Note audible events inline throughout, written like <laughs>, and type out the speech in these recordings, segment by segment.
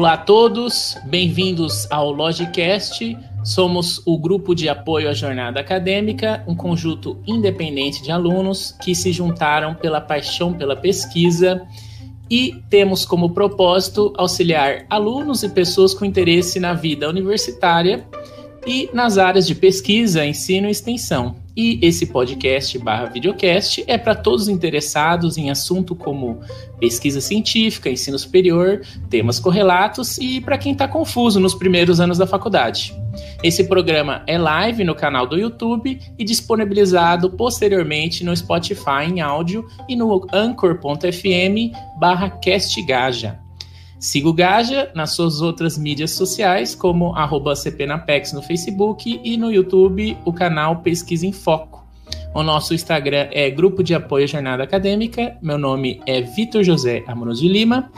Olá a todos, bem-vindos ao Logicast. Somos o grupo de apoio à jornada acadêmica, um conjunto independente de alunos que se juntaram pela paixão pela pesquisa e temos como propósito auxiliar alunos e pessoas com interesse na vida universitária e nas áreas de pesquisa, ensino e extensão. E esse podcast barra videocast é para todos interessados em assunto como pesquisa científica, ensino superior, temas correlatos e para quem está confuso nos primeiros anos da faculdade. Esse programa é live no canal do YouTube e disponibilizado posteriormente no Spotify em áudio e no anchor.fm barra castgaja. Siga o Gaja nas suas outras mídias sociais, como arroba CPNapex no Facebook e no YouTube o canal Pesquisa em Foco. O nosso Instagram é Grupo de Apoio à Jornada Acadêmica. Meu nome é Vitor José Amoroso de Lima.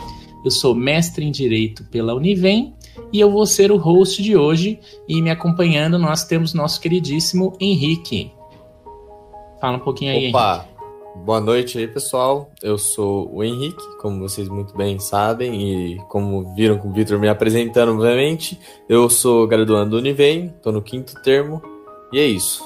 Eu sou mestre em Direito pela Univem e eu vou ser o host de hoje. E me acompanhando nós temos nosso queridíssimo Henrique. Fala um pouquinho aí, Opa. Henrique. Boa noite aí, pessoal. Eu sou o Henrique, como vocês muito bem sabem, e como viram com o Vitor me apresentando, obviamente, eu sou graduando do Univem, estou no quinto termo, e é isso.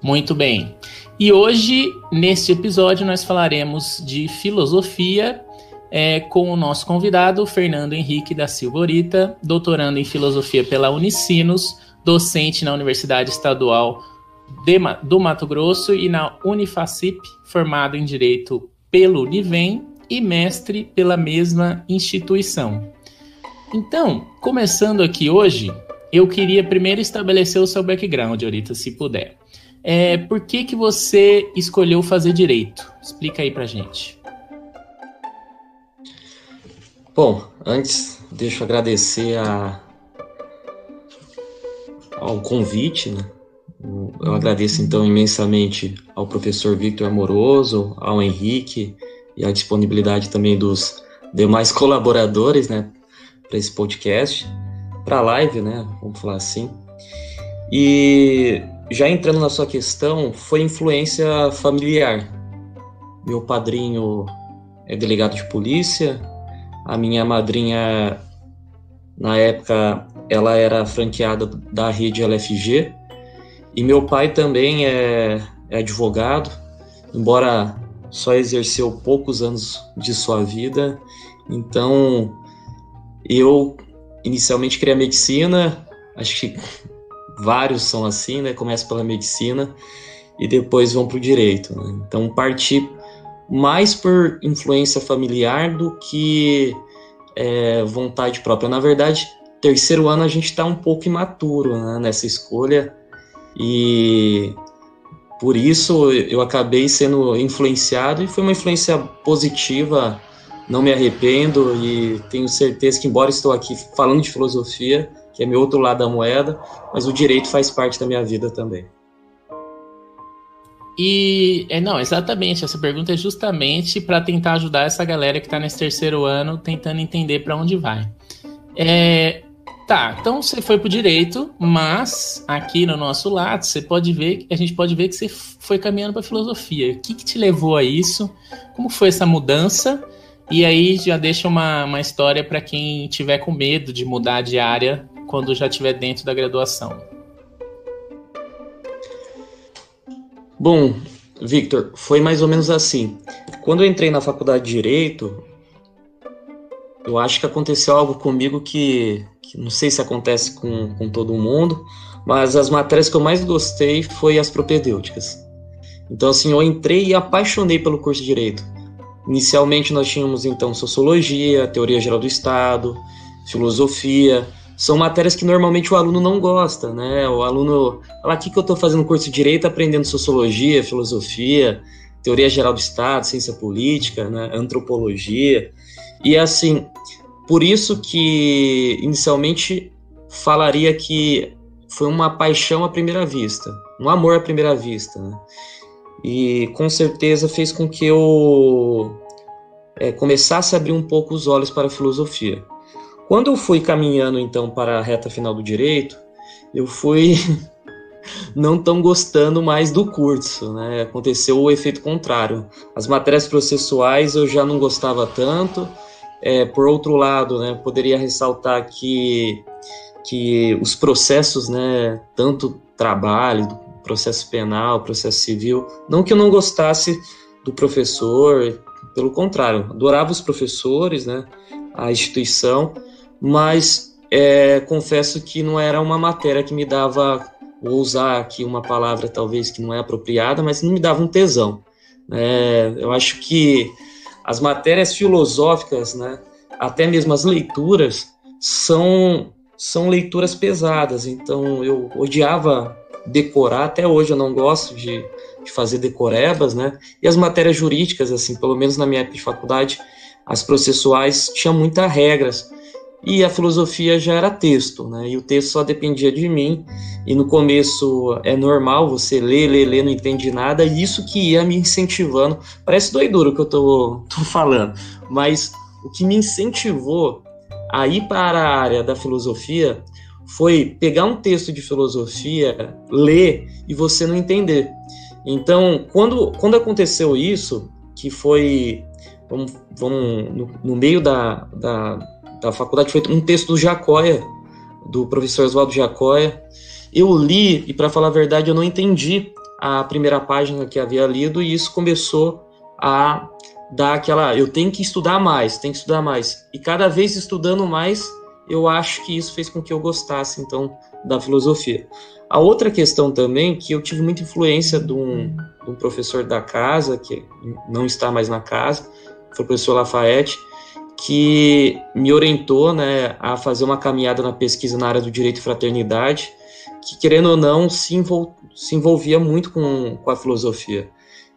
Muito bem. E hoje, neste episódio, nós falaremos de filosofia é, com o nosso convidado, Fernando Henrique da Silva Orita, doutorando em filosofia pela Unicinos, docente na Universidade Estadual de, do Mato Grosso e na Unifacip, formado em Direito pelo Univem e mestre pela mesma instituição. Então, começando aqui hoje, eu queria primeiro estabelecer o seu background, Orita, se puder. É, por que, que você escolheu fazer direito? Explica aí pra gente. Bom, antes deixa eu agradecer a, ao convite, né? Eu agradeço então imensamente ao professor Victor Amoroso, ao Henrique e a disponibilidade também dos demais <laughs> colaboradores, né, para esse podcast, para a live, né, vamos falar assim. E já entrando na sua questão, foi influência familiar. Meu padrinho é delegado de polícia, a minha madrinha, na época, ela era franqueada da rede LFG, e meu pai também é, é advogado, embora só exerceu poucos anos de sua vida. Então, eu inicialmente queria medicina, acho que vários são assim, né? Começa pela medicina e depois vão para o direito. Né? Então, parti mais por influência familiar do que é, vontade própria. Na verdade, terceiro ano a gente está um pouco imaturo né, nessa escolha e por isso eu acabei sendo influenciado e foi uma influência positiva. Não me arrependo e tenho certeza que, embora estou aqui falando de filosofia, que é meu outro lado da moeda, mas o direito faz parte da minha vida também. E é não, exatamente. Essa pergunta é justamente para tentar ajudar essa galera que está nesse terceiro ano tentando entender para onde vai. É, Tá, então você foi pro direito, mas aqui no nosso lado você pode ver, a gente pode ver que você foi caminhando para filosofia. O que, que te levou a isso? Como foi essa mudança? E aí já deixa uma, uma história para quem tiver com medo de mudar de área quando já estiver dentro da graduação. Bom, Victor, foi mais ou menos assim. Quando eu entrei na faculdade de Direito, eu acho que aconteceu algo comigo que, que não sei se acontece com, com todo mundo, mas as matérias que eu mais gostei foi as propedêuticas. Então, assim, eu entrei e apaixonei pelo curso de Direito. Inicialmente nós tínhamos, então, Sociologia, Teoria Geral do Estado, Filosofia, são matérias que normalmente o aluno não gosta, né? O aluno fala, aqui que eu estou fazendo curso de Direito, aprendendo Sociologia, Filosofia, Teoria Geral do Estado, Ciência Política, né? Antropologia, e assim, por isso que inicialmente falaria que foi uma paixão à primeira vista, um amor à primeira vista, né? E com certeza fez com que eu é, começasse a abrir um pouco os olhos para a filosofia. Quando eu fui caminhando então para a reta final do direito, eu fui <laughs> não tão gostando mais do curso, né? Aconteceu o efeito contrário. As matérias processuais eu já não gostava tanto, é, por outro lado, né, poderia ressaltar que, que os processos, né, tanto trabalho, processo penal, processo civil, não que eu não gostasse do professor, pelo contrário, adorava os professores, né, a instituição, mas é, confesso que não era uma matéria que me dava, vou usar aqui uma palavra talvez que não é apropriada, mas não me dava um tesão. É, eu acho que as matérias filosóficas, né, até mesmo as leituras, são, são leituras pesadas. Então eu odiava decorar, até hoje eu não gosto de, de fazer decorebas, né? E as matérias jurídicas, assim, pelo menos na minha época de faculdade, as processuais tinham muitas regras e a filosofia já era texto, né? E o texto só dependia de mim. E no começo é normal você ler, ler, ler, não entende nada, e isso que ia me incentivando. Parece doiduro o que eu tô, tô falando, mas o que me incentivou a ir para a área da filosofia foi pegar um texto de filosofia, ler e você não entender. Então, quando, quando aconteceu isso, que foi vamos, vamos no, no meio da, da da faculdade foi um texto do Jacóia, do professor Oswaldo Jacóia. Eu li e, para falar a verdade, eu não entendi a primeira página que havia lido e isso começou a dar aquela. Eu tenho que estudar mais, tenho que estudar mais. E cada vez estudando mais, eu acho que isso fez com que eu gostasse, então, da filosofia. A outra questão também, que eu tive muita influência de um, de um professor da casa, que não está mais na casa, foi o professor Lafayette, que me orientou né, a fazer uma caminhada na pesquisa na área do direito e fraternidade, que, querendo ou não, se, envol se envolvia muito com, com a filosofia.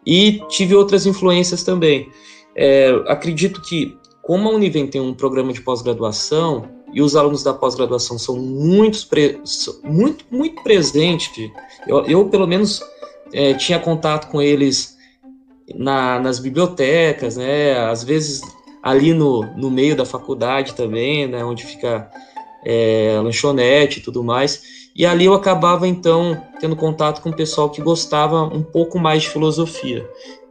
E tive outras influências também. É, acredito que, como a Univem tem um programa de pós-graduação, e os alunos da pós-graduação são muito, muito, muito presentes, eu, eu pelo menos, é, tinha contato com eles na, nas bibliotecas, né? Às vezes ali no, no meio da faculdade também, né, onde fica é, lanchonete e tudo mais. E ali eu acabava então tendo contato com o pessoal que gostava um pouco mais de filosofia.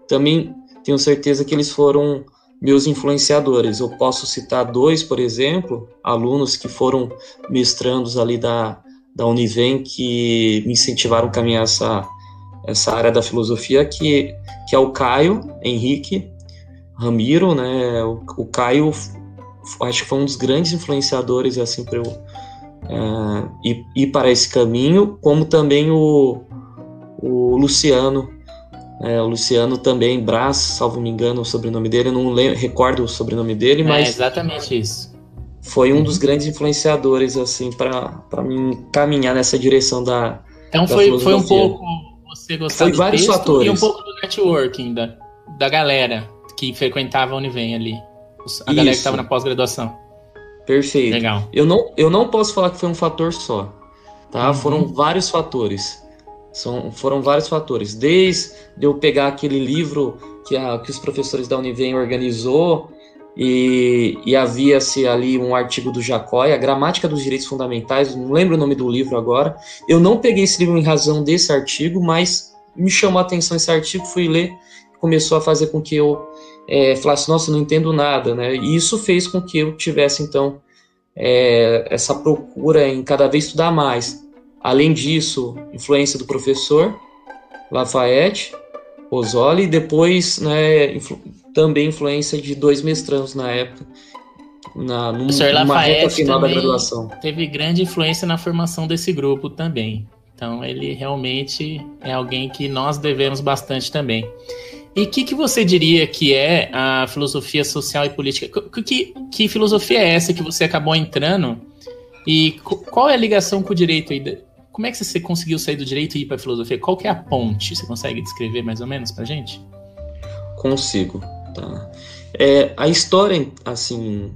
Também tenho certeza que eles foram meus influenciadores. Eu posso citar dois, por exemplo, alunos que foram mestrandos ali da, da Univem que me incentivaram a caminhar essa, essa área da filosofia, que, que é o Caio Henrique Ramiro, né? O, o Caio, acho que foi um dos grandes influenciadores assim para eu é, ir, ir, para esse caminho, como também o, o Luciano. É, o Luciano também, Brás, salvo me engano, o sobrenome dele, eu não lembro, recordo o sobrenome dele, mas. É exatamente isso. Foi um uhum. dos grandes influenciadores, assim, para mim caminhar nessa direção da. Então da foi, foi um pouco você gostar foi do vários fatores. e um pouco do networking da, da galera que frequentava a Univem ali. A Isso. galera que estava na pós-graduação. Perfeito. Legal. Eu não, eu não posso falar que foi um fator só. Tá? Uhum. Foram vários fatores. São, foram vários fatores. Desde eu pegar aquele livro que, a, que os professores da Univem organizou e, e havia-se ali um artigo do Jacói, a Gramática dos Direitos Fundamentais, não lembro o nome do livro agora. Eu não peguei esse livro em razão desse artigo, mas me chamou a atenção esse artigo, fui ler, começou a fazer com que eu é, falasse, nossa, não entendo nada, né? E isso fez com que eu tivesse, então, é, essa procura em cada vez estudar mais. Além disso, influência do professor Lafayette, Osoli, e depois né, influ também influência de dois mestrandos na época, na, num, numa Lafayette reta final da graduação. Teve grande influência na formação desse grupo também. Então ele realmente é alguém que nós devemos bastante também. E o que, que você diria que é a filosofia social e política? Que, que filosofia é essa que você acabou entrando? E qual é a ligação com o direito? Como é que você conseguiu sair do direito e ir para a filosofia? Qual que é a ponte? Você consegue descrever mais ou menos para gente? Consigo. Tá. É, a história, assim,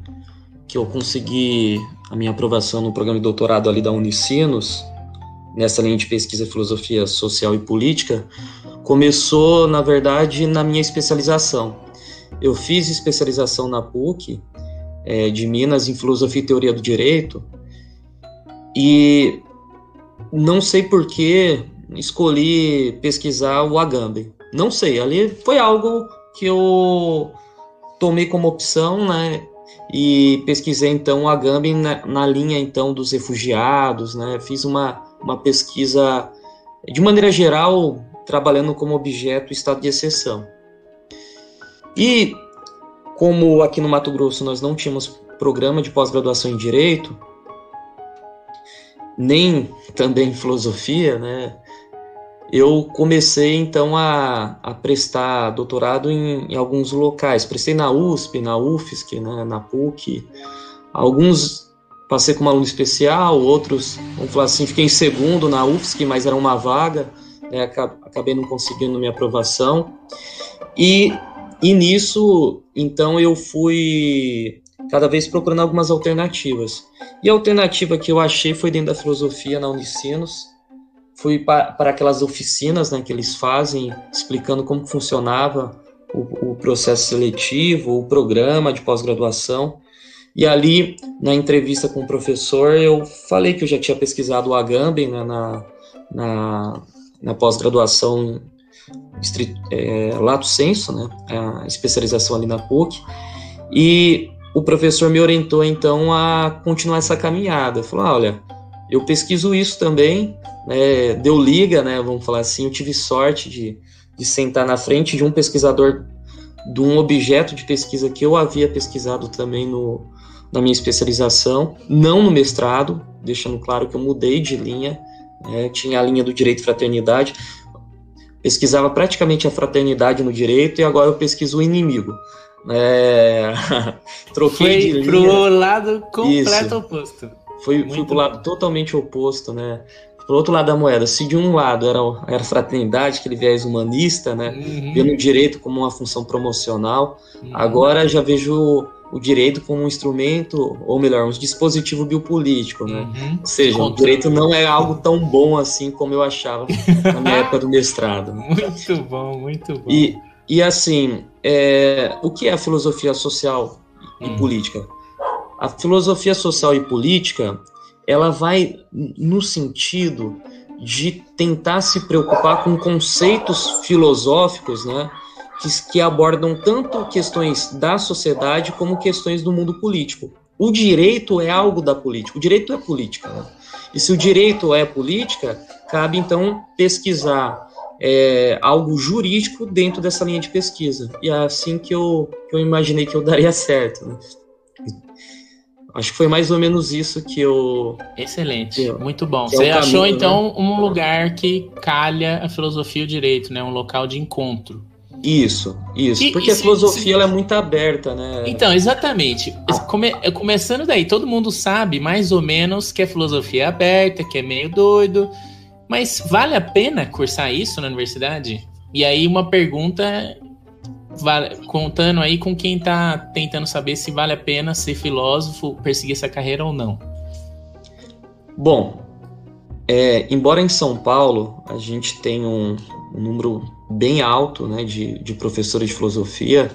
que eu consegui a minha aprovação no programa de doutorado ali da Unicinos, nessa linha de pesquisa filosofia social e política, começou, na verdade, na minha especialização. Eu fiz especialização na PUC é, de Minas em Filosofia e Teoria do Direito e não sei por que escolhi pesquisar o Agamben. Não sei, ali foi algo que eu tomei como opção, né? e pesquisei então o Agamben na, na, linha então dos refugiados, né? Fiz uma, uma pesquisa de maneira geral trabalhando como objeto estado de exceção. E como aqui no Mato Grosso nós não tínhamos programa de pós-graduação em direito, nem também em filosofia, né? Eu comecei então a, a prestar doutorado em, em, alguns locais. Prestei na USP, na UFSC, né, na PUC. Alguns passei como aluno especial, outros, vamos falar assim, fiquei em segundo na UFSC, mas era uma vaga, né, acabei não conseguindo minha aprovação. E, e nisso, então, eu fui cada vez procurando algumas alternativas. E a alternativa que eu achei foi dentro da filosofia na Unicinos. Fui para, aquelas oficinas né, que eles fazem, explicando como funcionava o, o processo seletivo, o programa de pós-graduação. E ali, na entrevista com o professor, eu falei que eu já tinha pesquisado o Agamben né, na, na, na pós-graduação é, lato senso, né, a especialização ali na PUC, e o professor me orientou então a continuar essa caminhada. Falou: ah, olha, eu pesquiso isso também, né, deu liga, né, vamos falar assim, eu tive sorte de, de sentar na frente de um pesquisador de um objeto de pesquisa que eu havia pesquisado também no, na minha especialização, não no mestrado, deixando claro que eu mudei de linha, né, tinha a linha do direito e fraternidade, pesquisava praticamente a fraternidade no direito e agora eu pesquiso o inimigo. É... <laughs> Troquei Foi de linha. pro lado completo Isso. oposto. Foi, fui pro lado totalmente oposto, né? Pro outro lado da moeda, se de um lado era, era fraternidade, aquele viés humanista, né? Uhum. Vendo o direito como uma função promocional, uhum. agora já vejo o direito como um instrumento, ou melhor, um dispositivo biopolítico, né? Uhum. Ou seja, o direito não é algo tão bom assim como eu achava na minha <laughs> época do mestrado. Né? Muito bom, muito bom. E, e assim, é, o que é a filosofia social e hum. política? A filosofia social e política, ela vai no sentido de tentar se preocupar com conceitos filosóficos, né, que, que abordam tanto questões da sociedade como questões do mundo político. O direito é algo da política, o direito é política. Né? E se o direito é política, cabe então pesquisar é, algo jurídico dentro dessa linha de pesquisa. E é assim que eu, que eu imaginei que eu daria <laughs> certo. Né? Acho que foi mais ou menos isso que eu. Excelente, que eu, muito bom. Você é achou caminho, então né? um lugar que calha a filosofia e o direito, né? Um local de encontro. Isso, isso. E, porque e se, a filosofia se... ela é muito aberta, né? Então, exatamente. Ah. Come, começando daí, todo mundo sabe mais ou menos que a filosofia é aberta, que é meio doido, mas vale a pena cursar isso na universidade? E aí uma pergunta contando aí com quem está tentando saber se vale a pena ser filósofo, perseguir essa carreira ou não. Bom, é, embora em São Paulo a gente tenha um, um número bem alto né, de, de, professores de filosofia,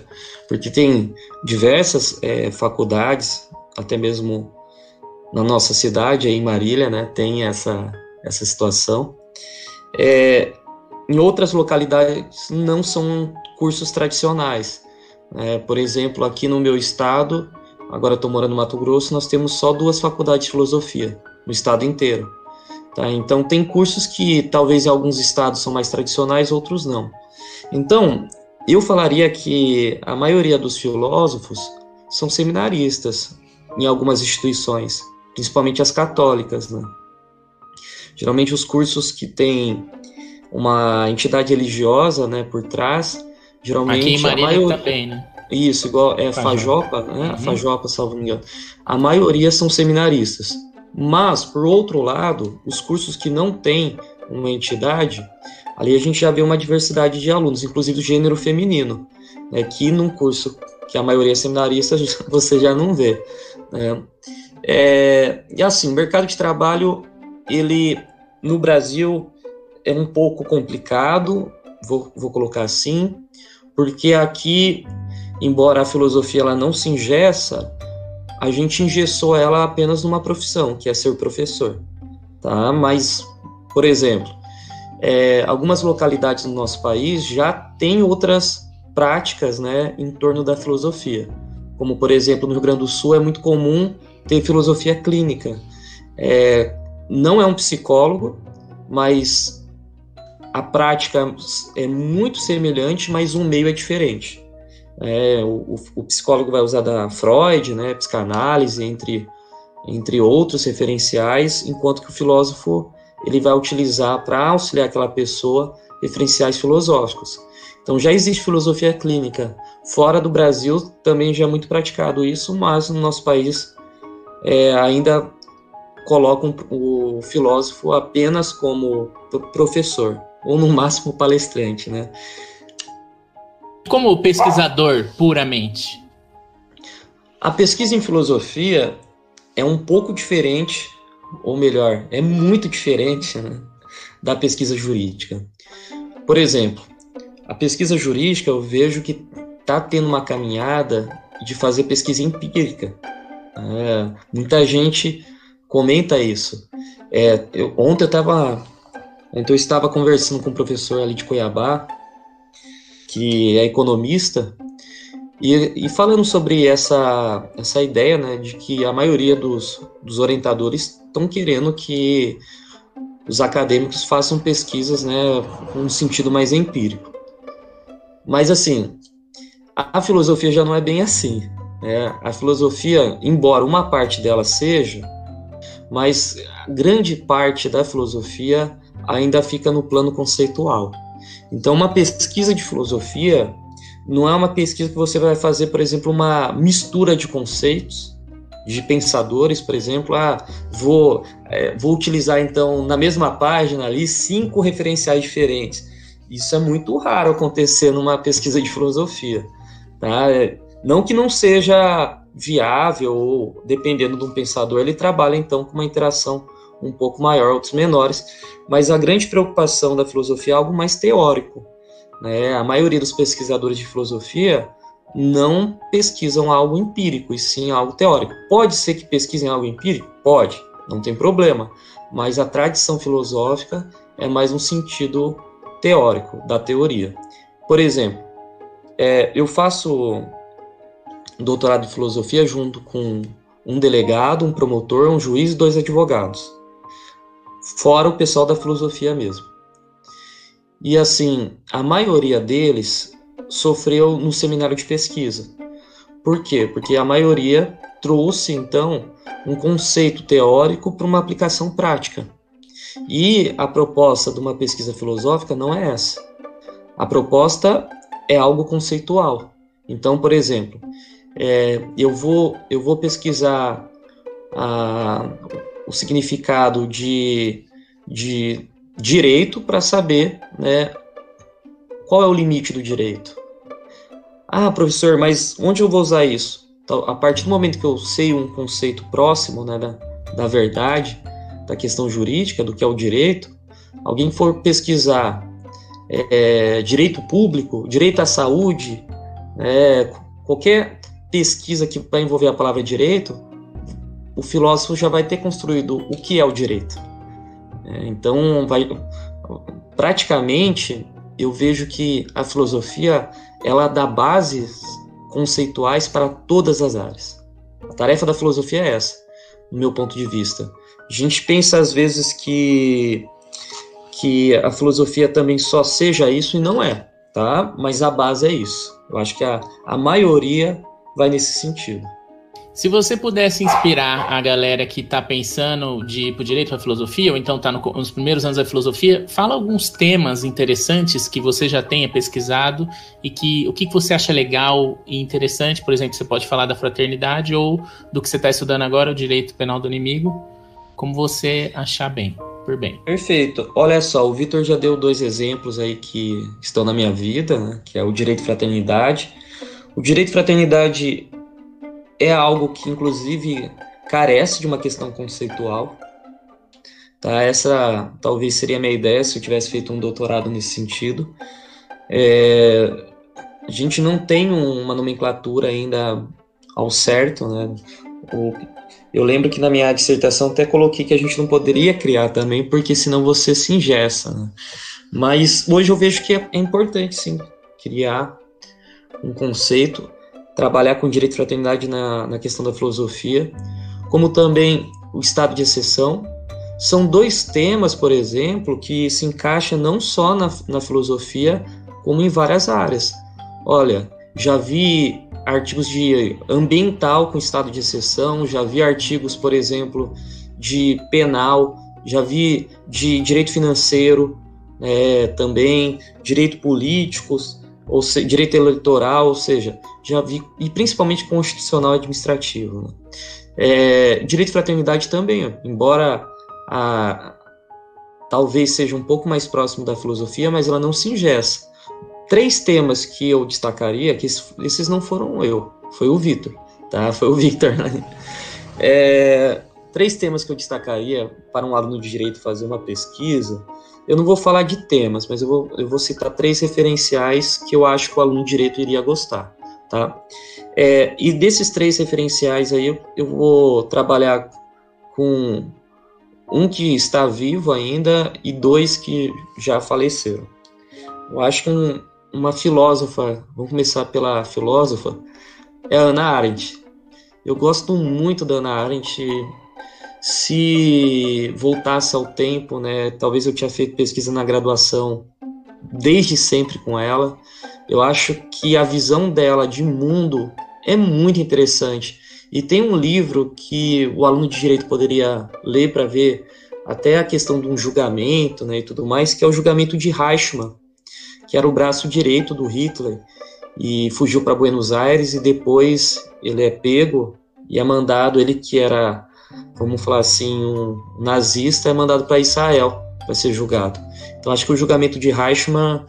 porque tem diversas é, faculdades, até mesmo na nossa cidade, em Marília, né, tem essa, essa situação. É, em outras localidades não são cursos tradicionais. É, por exemplo, aqui no meu estado, agora estou morando no Mato Grosso, nós temos só duas faculdades de filosofia no estado inteiro. Tá? Então, tem cursos que talvez em alguns estados são mais tradicionais, outros não. Então, eu falaria que a maioria dos filósofos são seminaristas em algumas instituições, principalmente as católicas. Né? Geralmente os cursos que têm uma entidade religiosa, né, por trás, geralmente Aqui em Marília a maioria... também, né? Isso, igual é Fajopa, né? Uhum. Fajopa, salvo engano. A maioria são seminaristas. Mas, por outro lado, os cursos que não têm uma entidade, ali a gente já vê uma diversidade de alunos, inclusive do gênero feminino, né, que num curso que a maioria é seminarista <laughs> você já não vê. Né? É, e assim, o mercado de trabalho ele no Brasil é um pouco complicado, vou, vou colocar assim, porque aqui, embora a filosofia ela não se ingessa, a gente engessou ela apenas numa profissão, que é ser professor, tá? Mas, por exemplo, é, algumas localidades no nosso país já têm outras práticas, né, em torno da filosofia. como por exemplo no Rio Grande do Sul é muito comum ter filosofia clínica. É, não é um psicólogo, mas a prática é muito semelhante, mas um meio é diferente. É, o, o, psicólogo vai usar da Freud, né, psicanálise, entre, entre outros referenciais, enquanto que o filósofo ele vai utilizar para auxiliar aquela pessoa referenciais filosóficos. Então já existe filosofia clínica. Fora do Brasil também já é muito praticado isso, mas no nosso país é, ainda colocam o filósofo apenas como professor, ou no máximo palestrante, né? Como pesquisador, puramente? A pesquisa em filosofia é um pouco diferente, ou melhor, é muito diferente né, da pesquisa jurídica. Por exemplo, a pesquisa jurídica eu vejo que está tendo uma caminhada de fazer pesquisa empírica. É, muita gente comenta isso. É, eu, ontem eu estava então eu estava conversando com um professor ali de Cuiabá, que é economista, e, e, falando sobre essa, essa ideia né, de que a maioria dos, dos orientadores estão querendo que os acadêmicos façam pesquisas né, com um sentido mais empírico. Mas, assim, a, a filosofia já não é bem assim. Né? A filosofia, embora uma parte dela seja, mas grande parte da filosofia ainda fica no plano conceitual. Então, uma pesquisa de filosofia não é uma pesquisa que você vai fazer, por exemplo, uma mistura de conceitos, de pensadores, por exemplo. Ah, vou, é, vou utilizar então na mesma página ali cinco referenciais diferentes. Isso é muito raro acontecer numa pesquisa de filosofia. Tá? É, não que não seja viável, ou dependendo de um pensador, ele trabalha então com uma interação um pouco maior, outros menores, mas a grande preocupação da filosofia é algo mais teórico. Né? A maioria dos pesquisadores de filosofia não pesquisam algo empírico, e sim algo teórico. Pode ser que pesquisem algo empírico? Pode, não tem problema, mas a tradição filosófica é mais um sentido teórico, da teoria. Por exemplo, é, eu faço doutorado em filosofia junto com um delegado, um promotor, um juiz e dois advogados fora o pessoal da filosofia mesmo. E assim, a maioria deles sofreu no seminário de pesquisa. Por quê? Porque a maioria trouxe então um conceito teórico para uma aplicação prática. E a proposta de uma pesquisa filosófica não é essa. A proposta é algo conceitual. Então, por exemplo, é, eu, vou, eu vou pesquisar a, o significado de, de direito para saber né, qual é o limite do direito. Ah, professor, mas onde eu vou usar isso? Então, a partir do momento que eu sei um conceito próximo né, da, da verdade, da questão jurídica, do que é o direito, alguém for pesquisar é, direito público, direito à saúde, é, qualquer pesquisa que vai envolver a palavra direito, o filósofo já vai ter construído o que é o direito. É, então, vai, praticamente, eu vejo que a filosofia ela dá bases conceituais para todas as áreas. A tarefa da filosofia é essa, no meu ponto de vista. A gente pensa às vezes que que a filosofia também só seja isso e não é, tá? Mas a base é isso. Eu acho que a, a maioria vai nesse sentido. Se você pudesse inspirar a galera que está pensando de ir para direito para filosofia, ou então está no, nos primeiros anos da filosofia, fala alguns temas interessantes que você já tenha pesquisado e que o que, que você acha legal e interessante. Por exemplo, você pode falar da fraternidade ou do que você está estudando agora, o direito penal do inimigo, como você achar bem. Por bem. Perfeito. Olha só, o Vitor já deu dois exemplos aí que estão na minha vida, né, que é o direito fraternidade. O direito fraternidade é algo que, inclusive, carece de uma questão conceitual. Tá? Essa talvez seria a minha ideia se eu tivesse feito um doutorado nesse sentido. É, a gente não tem uma nomenclatura ainda ao certo, né? O, eu lembro que na minha dissertação até coloquei que a gente não poderia criar também, porque senão você se ingessa. Né? Mas hoje eu vejo que é, é importante sim criar um conceito trabalhar com direito e fraternidade na, na questão da filosofia, como também o estado de exceção. São dois temas, por exemplo, que se encaixam não só na, na filosofia, como em várias áreas. Olha, já vi artigos de ambiental com estado de exceção, já vi artigos, por exemplo, de penal, já vi de direito financeiro é, também, direito políticos, ou se, direito eleitoral, ou seja, já vi, e principalmente constitucional administrativo. Né? É, direito de fraternidade também, embora a, talvez seja um pouco mais próximo da filosofia, mas ela não se ingessa. Três temas que eu destacaria, que esses não foram eu, foi o Vitor, tá? <laughs> Foi o Victor. Né? É, três temas que eu destacaria para um aluno de direito fazer uma pesquisa. Eu não vou falar de temas, mas eu vou, eu vou citar três referenciais que eu acho que o aluno direito iria gostar, tá? É, e desses três referenciais aí, eu, eu vou trabalhar com um que está vivo ainda e dois que já faleceram. Eu acho que um, uma filósofa, vamos começar pela filósofa, é a Ana Arendt. Eu gosto muito da Ana Arendt. Se voltasse ao tempo, né, talvez eu tinha feito pesquisa na graduação desde sempre com ela. Eu acho que a visão dela de mundo é muito interessante. E tem um livro que o aluno de direito poderia ler para ver até a questão de um julgamento né, e tudo mais, que é o julgamento de Reichmann que era o braço direito do Hitler, e fugiu para Buenos Aires e depois ele é pego e é mandado, ele que era, vamos falar assim, um nazista, é mandado para Israel para ser julgado. Então acho que o julgamento de Reichmann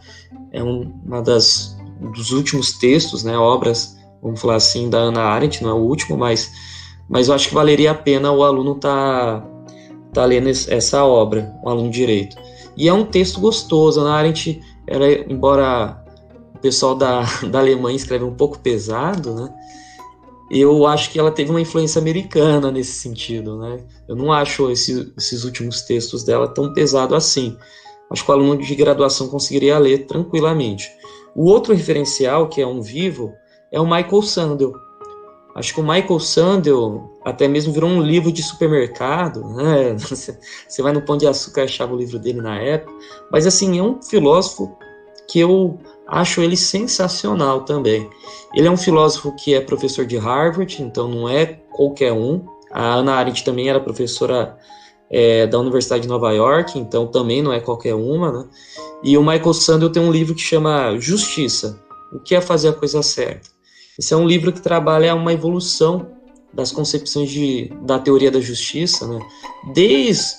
é um, uma das dos últimos textos, né, obras, vamos falar assim, da Ana Arendt, não é o último, mas mas eu acho que valeria a pena o aluno tá tá lendo essa obra, o aluno de direito. E é um texto gostoso, Ana Arendt embora o pessoal da, <laughs> da Alemanha escreve um pouco pesado, né? Eu acho que ela teve uma influência americana nesse sentido, né? Eu não acho esse, esses últimos textos dela tão pesado assim. Acho que o aluno de graduação conseguiria ler tranquilamente. O outro referencial, que é um vivo, é o Michael Sandel. Acho que o Michael Sandel até mesmo virou um livro de supermercado, né? <laughs> Você vai no Pão de Açúcar e achava o livro dele na época. Mas, assim, é um filósofo que eu acho ele sensacional também. Ele é um filósofo que é professor de Harvard, então não é qualquer um. A Ana Arendt também era professora é, da Universidade de Nova York, então também não é qualquer uma, né? E o Michael Sandel tem um livro que chama Justiça, o que é fazer a coisa certa. Esse é um livro que trabalha uma evolução das concepções de, da teoria da justiça, né? desde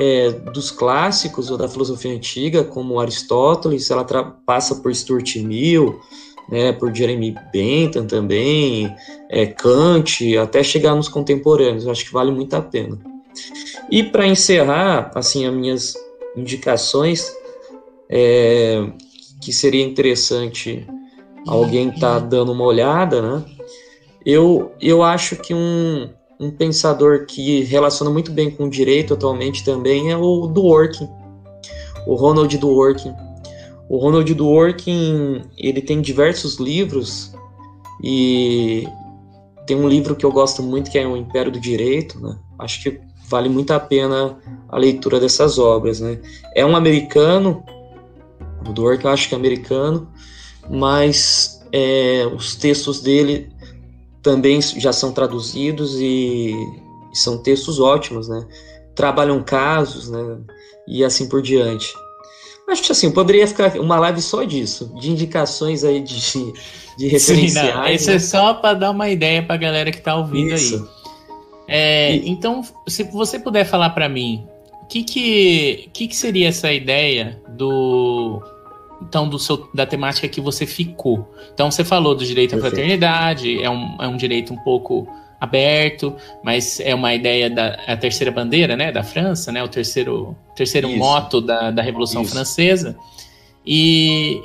é, dos clássicos ou da filosofia antiga, como Aristóteles, ela passa por Stuart Mill, né, por Jeremy Bentham também, é, Kant, até chegar nos contemporâneos. Acho que vale muito a pena. E para encerrar, assim, as minhas indicações, é, que seria interessante alguém estar tá dando uma olhada, né? Eu, eu acho que um, um pensador que relaciona muito bem com o direito atualmente também é o Dworkin, o Ronald Dworkin. O Ronald Dworkin, ele tem diversos livros e tem um livro que eu gosto muito que é o Império do Direito, né? Acho que vale muito a pena a leitura dessas obras, né? É um americano, o Dworkin eu acho que é americano, mas é, os textos dele também já são traduzidos e, e são textos ótimos, né? Trabalham casos, né? E assim por diante. Acho que assim, poderia ficar uma live só disso, de indicações aí de, de referenciais. Sim, não, é né? é só para dar uma ideia para a galera que está ouvindo Isso. aí. É, e... Então, se você puder falar para mim, o que que, que que seria essa ideia do então do seu, da temática que você ficou. Então você falou do direito à fraternidade, é um, é um direito um pouco aberto, mas é uma ideia da a terceira bandeira, né, da França, né, o terceiro terceiro Isso. moto da, da Revolução Isso. Francesa. E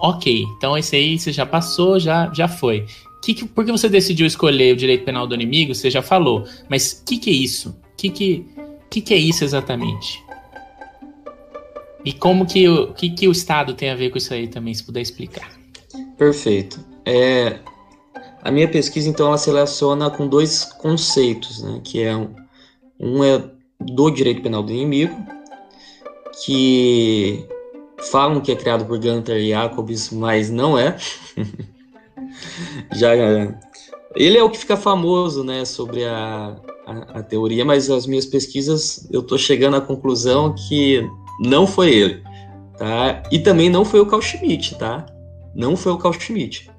ok, então esse aí você já passou, já já foi. Que, que, por que você decidiu escolher o direito penal do inimigo? Você já falou, mas o que, que é isso? O que, que, que, que é isso exatamente? E como que o que, que o Estado tem a ver com isso aí também, se puder explicar. Perfeito. É, a minha pesquisa, então, ela se relaciona com dois conceitos, né? Que é um, um é do direito penal do inimigo, que falam que é criado por Gunter e Jacobs, mas não é. <laughs> Já ele é o que fica famoso, né, sobre a, a, a, teoria, mas as minhas pesquisas eu tô chegando à conclusão que não foi ele, tá? E também não foi o Carl Schmitt, tá? Não foi o Carl Schmitt.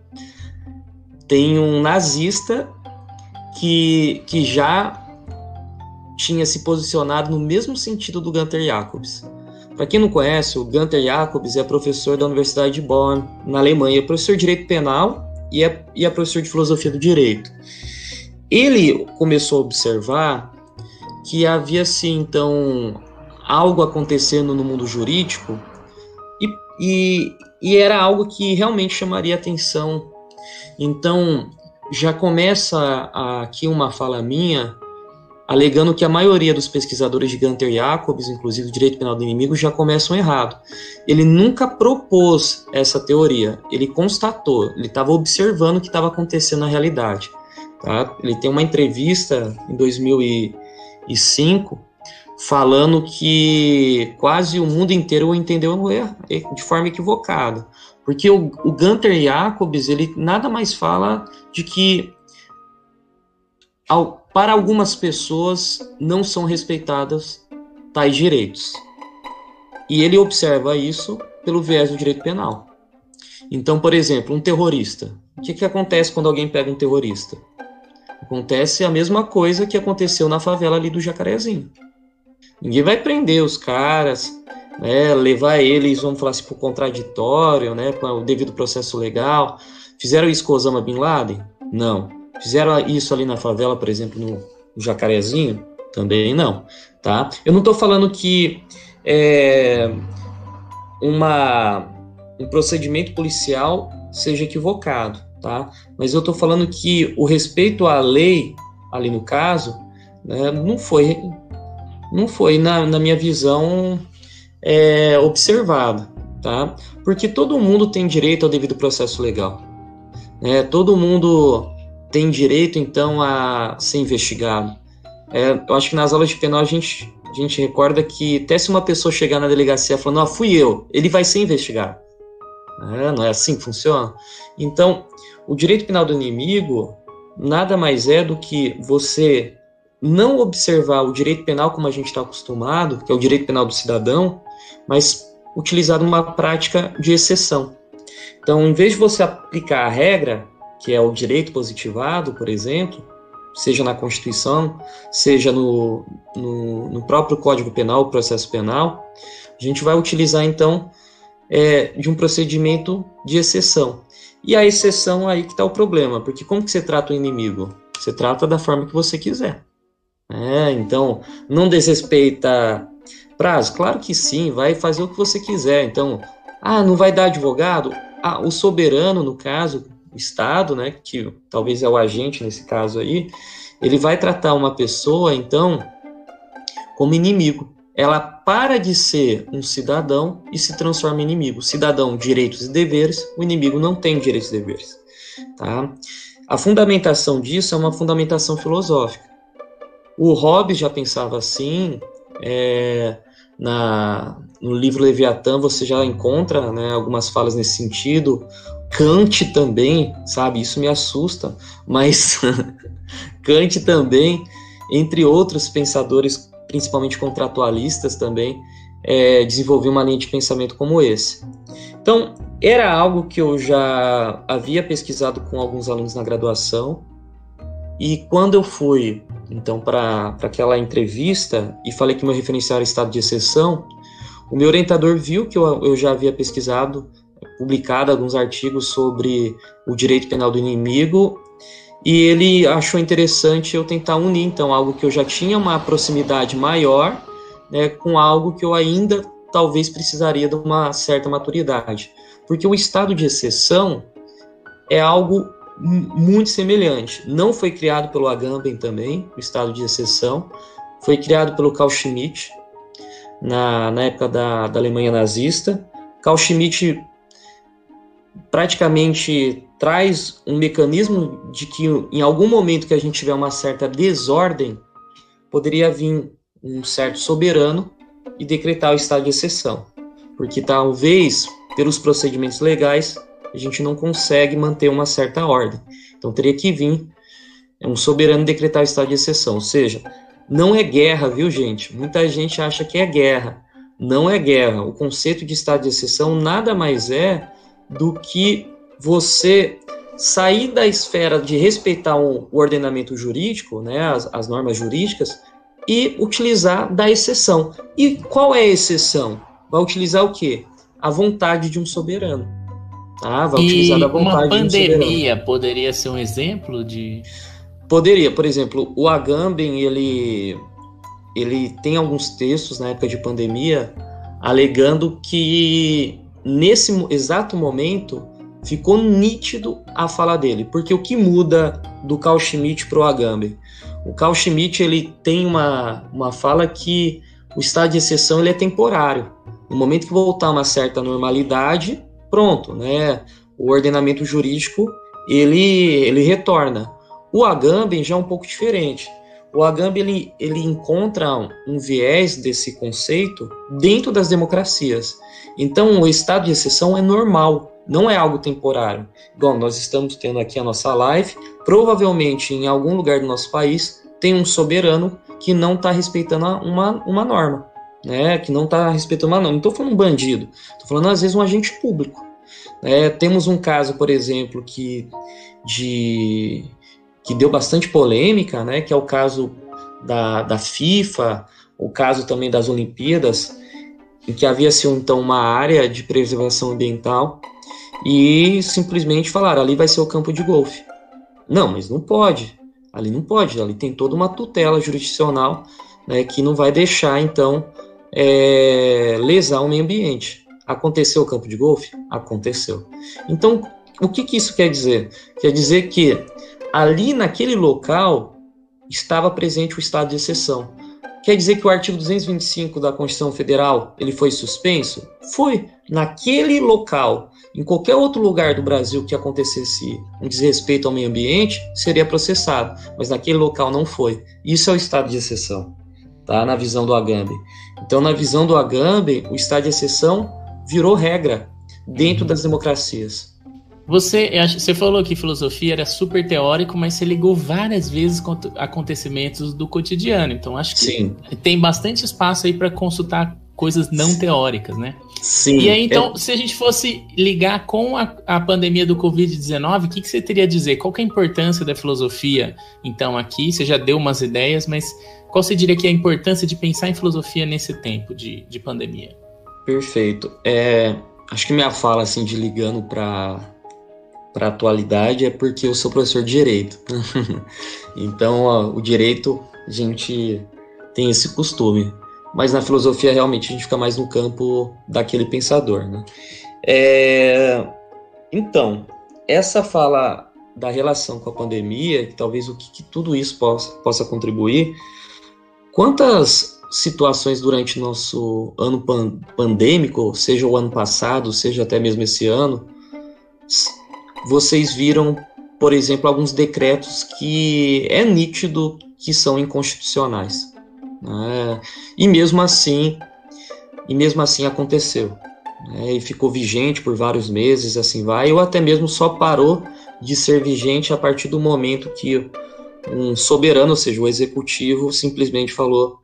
Tem um nazista que, que já tinha se posicionado no mesmo sentido do Gunther Jacobs. Para quem não conhece, o Gunther Jacobs é professor da Universidade de Bonn, na Alemanha, é professor de direito penal e é, e é professor de filosofia do direito. Ele começou a observar que havia assim então algo acontecendo no mundo jurídico e, e, e era algo que realmente chamaria atenção. Então já começa aqui uma fala minha alegando que a maioria dos pesquisadores de Gunter Jacobs, inclusive o direito penal do inimigo, já começam errado. Ele nunca propôs essa teoria, ele constatou, ele estava observando o que estava acontecendo na realidade. Tá? Ele tem uma entrevista em 2005 falando que quase o mundo inteiro o entendeu de forma equivocada. Porque o, o Gunter Jacobs, ele nada mais fala de que ao, para algumas pessoas não são respeitadas tais direitos. E ele observa isso pelo viés do direito penal. Então, por exemplo, um terrorista. O que, que acontece quando alguém pega um terrorista? Acontece a mesma coisa que aconteceu na favela ali do Jacarezinho. Ninguém vai prender os caras, né, levar eles, vamos falar assim, o contraditório, né, para o devido processo legal. Fizeram isso com Osama Bin Laden? Não. Fizeram isso ali na favela, por exemplo, no Jacarezinho? Também não, tá? Eu não estou falando que é, uma, um procedimento policial seja equivocado, tá? Mas eu estou falando que o respeito à lei, ali no caso, né, não foi, não foi na, na minha visão é, observado, tá? Porque todo mundo tem direito ao devido processo legal, né? Todo mundo tem direito, então, a ser investigado. É, eu acho que nas aulas de penal a gente, a gente recorda que até se uma pessoa chegar na delegacia falando, ah, fui eu, ele vai ser investigado. É, não é assim que funciona? Então, o direito penal do inimigo nada mais é do que você não observar o direito penal como a gente está acostumado, que é o direito penal do cidadão, mas utilizar uma prática de exceção. Então, em vez de você aplicar a regra, que é o direito positivado, por exemplo, seja na Constituição, seja no, no, no próprio Código Penal, processo penal, a gente vai utilizar então é, de um procedimento de exceção. E a exceção aí que está o problema, porque como que você trata o inimigo? Você trata da forma que você quiser. É, então, não desrespeita prazo? Claro que sim, vai fazer o que você quiser. Então, ah, não vai dar advogado? Ah, o soberano, no caso, Estado, né, que talvez é o agente nesse caso aí, ele vai tratar uma pessoa, então, como inimigo. Ela para de ser um cidadão e se transforma em inimigo. Cidadão, direitos e deveres, o inimigo não tem direitos e deveres. Tá? A fundamentação disso é uma fundamentação filosófica. O Hobbes já pensava assim, é, na, no livro Leviatã você já encontra né, algumas falas nesse sentido. Kant também, sabe? Isso me assusta, mas <laughs> Kant também, entre outros pensadores, principalmente contratualistas também, é, desenvolveu uma linha de pensamento como esse. Então, era algo que eu já havia pesquisado com alguns alunos na graduação, e quando eu fui, então, para aquela entrevista e falei que meu referencial era estado de exceção, o meu orientador viu que eu, eu já havia pesquisado publicado alguns artigos sobre o direito penal do inimigo e ele achou interessante eu tentar unir então algo que eu já tinha uma proximidade maior né, com algo que eu ainda talvez precisaria de uma certa maturidade, porque o estado de exceção é algo muito semelhante. Não foi criado pelo Agamben também, o estado de exceção, foi criado pelo Carl Schmitt na, na época da, da Alemanha nazista. Carl Schmitt praticamente traz um mecanismo de que em algum momento que a gente tiver uma certa desordem, poderia vir um certo soberano e decretar o estado de exceção. Porque talvez, pelos procedimentos legais, a gente não consegue manter uma certa ordem. Então teria que vir um soberano decretar o estado de exceção. Ou seja, não é guerra, viu, gente? Muita gente acha que é guerra. Não é guerra. O conceito de estado de exceção nada mais é do que você sair da esfera de respeitar o ordenamento jurídico, né, as, as normas jurídicas, e utilizar da exceção. E qual é a exceção? Vai utilizar o quê? A vontade de um soberano. Tá? Vai e utilizar da vontade uma pandemia de um poderia ser um exemplo de... Poderia, por exemplo, o Agamben, ele, ele tem alguns textos na época de pandemia alegando que nesse exato momento ficou nítido a fala dele, porque o que muda do Carl Schmitt para o Agamben? O Carl Schmitt ele tem uma, uma fala que o estado de exceção ele é temporário. No momento que voltar uma certa normalidade, pronto, né? O ordenamento jurídico ele, ele retorna. O Agamben já é um pouco diferente. O Agamben ele, ele encontra um viés desse conceito dentro das democracias. Então, o estado de exceção é normal não é algo temporário. Igual nós estamos tendo aqui a nossa live, provavelmente em algum lugar do nosso país tem um soberano que não está respeitando uma, uma norma, né? Que não está respeitando uma norma. Não estou falando um bandido, estou falando às vezes um agente público. É, temos um caso, por exemplo, que de que deu bastante polêmica, né? Que é o caso da, da FIFA, o caso também das Olimpíadas, em que havia-se então uma área de preservação ambiental e simplesmente falaram: ali vai ser o campo de golfe. Não, mas não pode. Ali não pode. Ali tem toda uma tutela jurisdicional né, que não vai deixar, então, é, lesar o meio ambiente. Aconteceu o campo de golfe? Aconteceu. Então, o que, que isso quer dizer? Quer dizer que ali naquele local estava presente o estado de exceção. Quer dizer que o artigo 225 da Constituição Federal ele foi suspenso? Foi. Naquele local em qualquer outro lugar do Brasil que acontecesse um desrespeito ao meio ambiente, seria processado, mas naquele local não foi. Isso é o estado de exceção, tá? Na visão do Agamben. Então, na visão do Agamben, o estado de exceção virou regra dentro das democracias. Você, você falou que filosofia era super teórico, mas você ligou várias vezes com acontecimentos do cotidiano. Então acho que Sim. tem bastante espaço aí para consultar coisas não teóricas, né? Sim. E aí, então, é... se a gente fosse ligar com a, a pandemia do Covid-19, o que, que você teria a dizer? Qual é a importância da filosofia, então, aqui? Você já deu umas ideias, mas qual você diria que é a importância de pensar em filosofia nesse tempo de, de pandemia? Perfeito. É, acho que minha fala, assim, de ligando para para atualidade é porque eu sou professor de direito. <laughs> então, ó, o direito, a gente tem esse costume mas na filosofia realmente a gente fica mais no campo daquele pensador. Né? É, então, essa fala da relação com a pandemia, que talvez o que, que tudo isso possa, possa contribuir, quantas situações durante nosso ano pan pandêmico, seja o ano passado, seja até mesmo esse ano, vocês viram, por exemplo, alguns decretos que é nítido que são inconstitucionais. Né? E mesmo assim, e mesmo assim aconteceu. Né? E ficou vigente por vários meses, assim vai, ou até mesmo só parou de ser vigente a partir do momento que um soberano, ou seja, o executivo, simplesmente falou: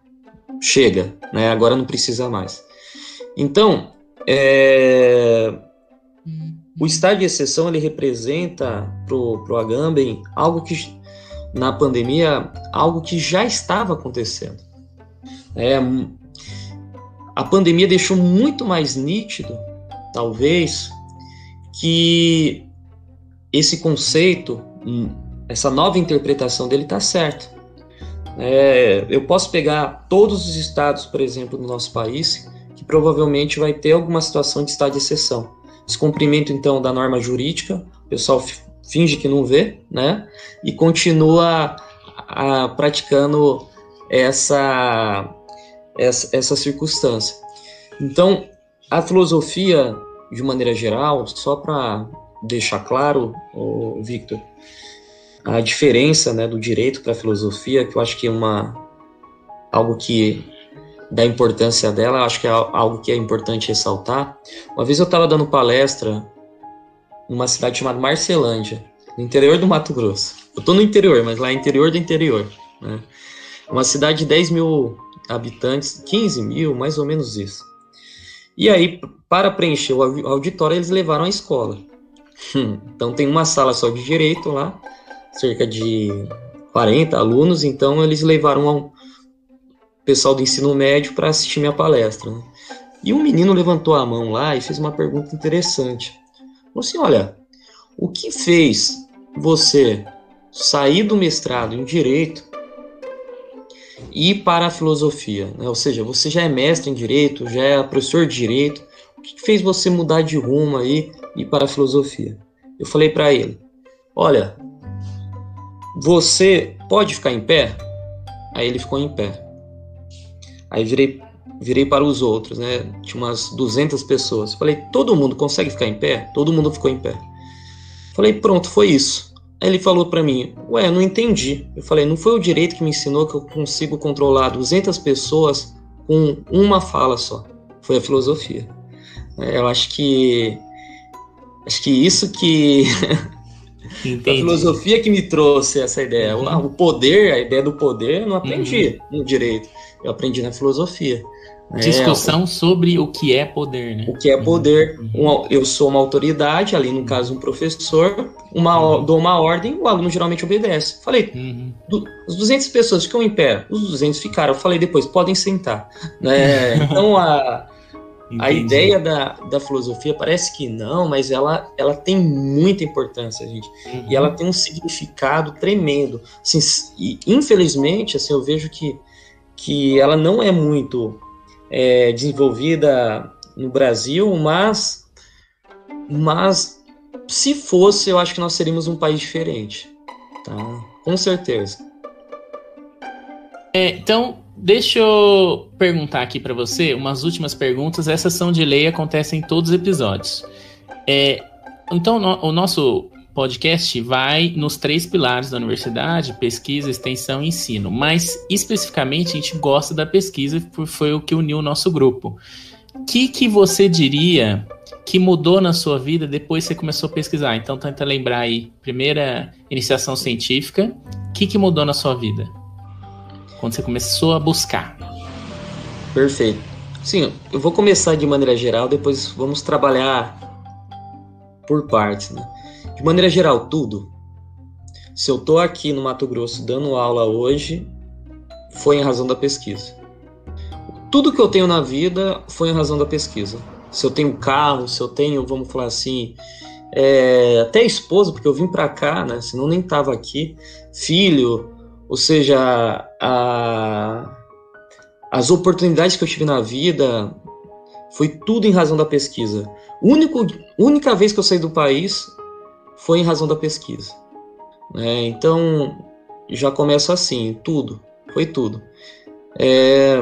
chega, né? agora não precisa mais. Então, é... o estado de exceção ele representa para o Agamben algo que, na pandemia, algo que já estava acontecendo. É, a pandemia deixou muito mais nítido, talvez, que esse conceito, hum, essa nova interpretação dele está certo. É, eu posso pegar todos os estados, por exemplo, do nosso país, que provavelmente vai ter alguma situação de estado de exceção. Descumprimento, então, da norma jurídica, o pessoal finge que não vê, né? E continua a, praticando essa essa, essa circunstância. Então, a filosofia, de maneira geral, só para deixar claro, Victor, a diferença né, do direito para a filosofia, que eu acho que é uma algo que da importância dela, acho que é algo que é importante ressaltar. Uma vez eu estava dando palestra numa cidade chamada Marcelândia, no interior do Mato Grosso. Eu estou no interior, mas lá é interior do interior. Né? Uma cidade de 10 mil habitantes, 15 mil, mais ou menos isso. E aí, para preencher o auditório, eles levaram a escola. <laughs> Então tem uma sala só de direito lá, cerca de 40 alunos, então eles levaram um pessoal do ensino médio para assistir minha palestra. Né? E um menino levantou a mão lá e fez uma pergunta interessante. Falou assim: olha, o que fez você sair do mestrado em direito e ir para a filosofia? Né? Ou seja, você já é mestre em direito, já é professor de direito. O que fez você mudar de rumo aí e ir para a filosofia? Eu falei para ele: olha, você pode ficar em pé? Aí ele ficou em pé. Aí virei, virei para os outros, né? Tinha umas 200 pessoas. Falei, todo mundo consegue ficar em pé? Todo mundo ficou em pé. Falei, pronto, foi isso. Aí ele falou para mim, ué, não entendi. Eu falei, não foi o direito que me ensinou que eu consigo controlar 200 pessoas com uma fala só. Foi a filosofia. É, eu acho que acho que isso que <laughs> a filosofia que me trouxe essa ideia. Uhum. O poder, a ideia do poder, eu não aprendi uhum. no direito eu aprendi na filosofia. Né? Discussão é, sobre o que é poder, né? O que é poder. Uhum. eu sou uma autoridade, ali no caso um professor, uma, uhum. dou uma ordem, o aluno geralmente obedece. Falei, uhum. do, as 200 pessoas ficam em pé, os 200 ficaram. Eu falei depois, podem sentar. Né? <laughs> Então, a, a ideia da, da filosofia parece que não, mas ela, ela tem muita importância, gente. Uhum. E ela tem um significado tremendo. Assim, e, infelizmente, assim, eu vejo que que ela não é muito é, desenvolvida no Brasil, mas, mas se fosse, eu acho que nós seríamos um país diferente, tá? Com certeza. É, então, deixa eu perguntar aqui para você umas últimas perguntas. Essas são de lei, acontecem em todos os episódios. É, então, no, o nosso podcast vai nos três pilares da universidade: pesquisa, extensão e ensino. Mas especificamente a gente gosta da pesquisa, foi o que uniu o nosso grupo. O que, que você diria que mudou na sua vida depois que você começou a pesquisar? Então tenta lembrar aí, primeira iniciação científica, o que, que mudou na sua vida? Quando você começou a buscar. Perfeito. Sim, eu vou começar de maneira geral, depois vamos trabalhar por partes, né? De maneira geral, tudo. Se eu estou aqui no Mato Grosso dando aula hoje, foi em razão da pesquisa. Tudo que eu tenho na vida foi em razão da pesquisa. Se eu tenho carro, se eu tenho, vamos falar assim, é, até esposa, porque eu vim para cá, né? Senão nem tava aqui. Filho, ou seja, a, as oportunidades que eu tive na vida foi tudo em razão da pesquisa. Único, única vez que eu saí do país foi em razão da pesquisa. É, então, já começa assim, tudo, foi tudo. É,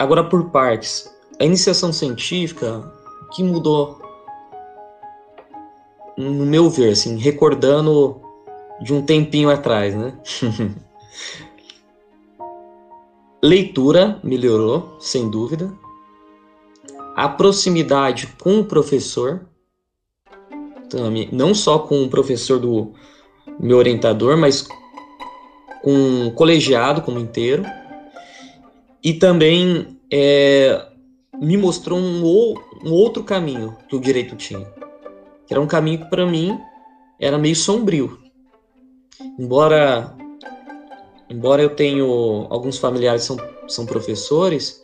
agora, por partes, a iniciação científica, o que mudou, no meu ver, assim, recordando de um tempinho atrás, né? <laughs> Leitura melhorou, sem dúvida. A proximidade com o professor, não só com o professor do meu orientador, mas com o colegiado como inteiro. E também é, me mostrou um, um, outro caminho que o direito tinha. Que era um caminho que para mim era meio sombrio. Embora embora eu tenho alguns familiares são, são professores,